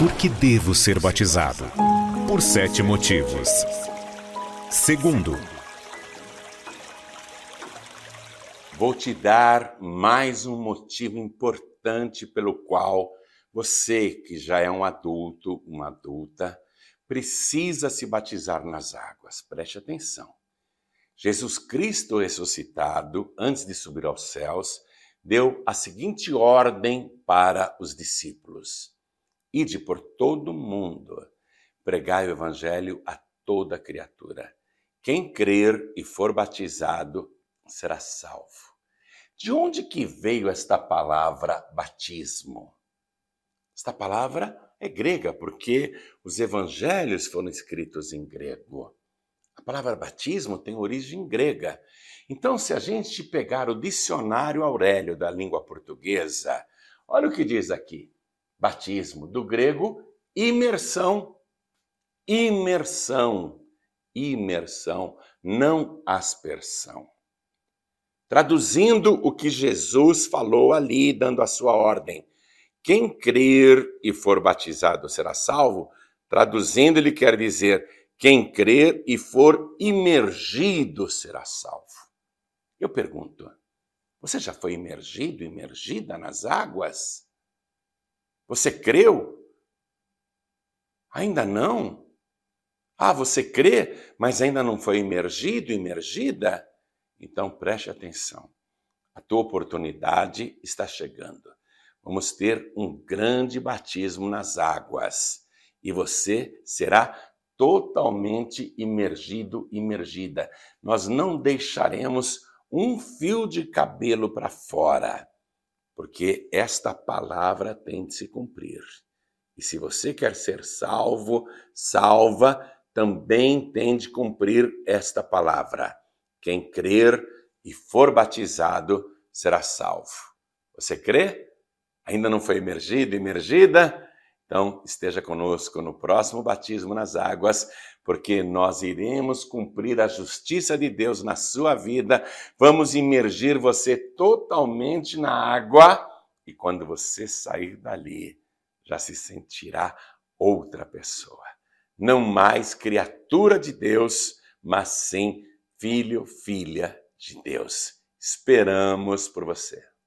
Por que devo ser batizado? Por sete motivos. Segundo, vou te dar mais um motivo importante pelo qual você, que já é um adulto, uma adulta, precisa se batizar nas águas. Preste atenção. Jesus Cristo ressuscitado, antes de subir aos céus, deu a seguinte ordem para os discípulos: Ide por todo o mundo, pregai o evangelho a toda criatura. Quem crer e for batizado será salvo. De onde que veio esta palavra batismo? Esta palavra é grega porque os evangelhos foram escritos em grego. A palavra batismo tem origem grega. Então, se a gente pegar o dicionário Aurélio da língua portuguesa, olha o que diz aqui: batismo, do grego imersão. Imersão, imersão, não aspersão. Traduzindo o que Jesus falou ali, dando a sua ordem: quem crer e for batizado será salvo. Traduzindo, ele quer dizer: quem crer e for imergido será salvo. Eu pergunto: você já foi imergido, imergida nas águas? Você creu? Ainda não? Ah, você crê, mas ainda não foi imergido, imergida? Então preste atenção. A tua oportunidade está chegando. Vamos ter um grande batismo nas águas e você será totalmente imergido, imergida. Nós não deixaremos um fio de cabelo para fora, porque esta palavra tem de se cumprir. E se você quer ser salvo, salva, também tem de cumprir esta palavra. Quem crer e for batizado será salvo. Você crê? ainda não foi emergido, emergida, então esteja conosco no próximo batismo nas águas, porque nós iremos cumprir a justiça de Deus na sua vida. Vamos imergir você totalmente na água e quando você sair dali, já se sentirá outra pessoa. Não mais criatura de Deus, mas sim filho, filha de Deus. Esperamos por você.